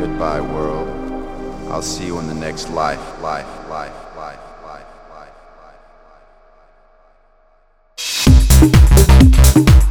Goodbye, world. I'll see you in the next life, life, life, life. life, life, life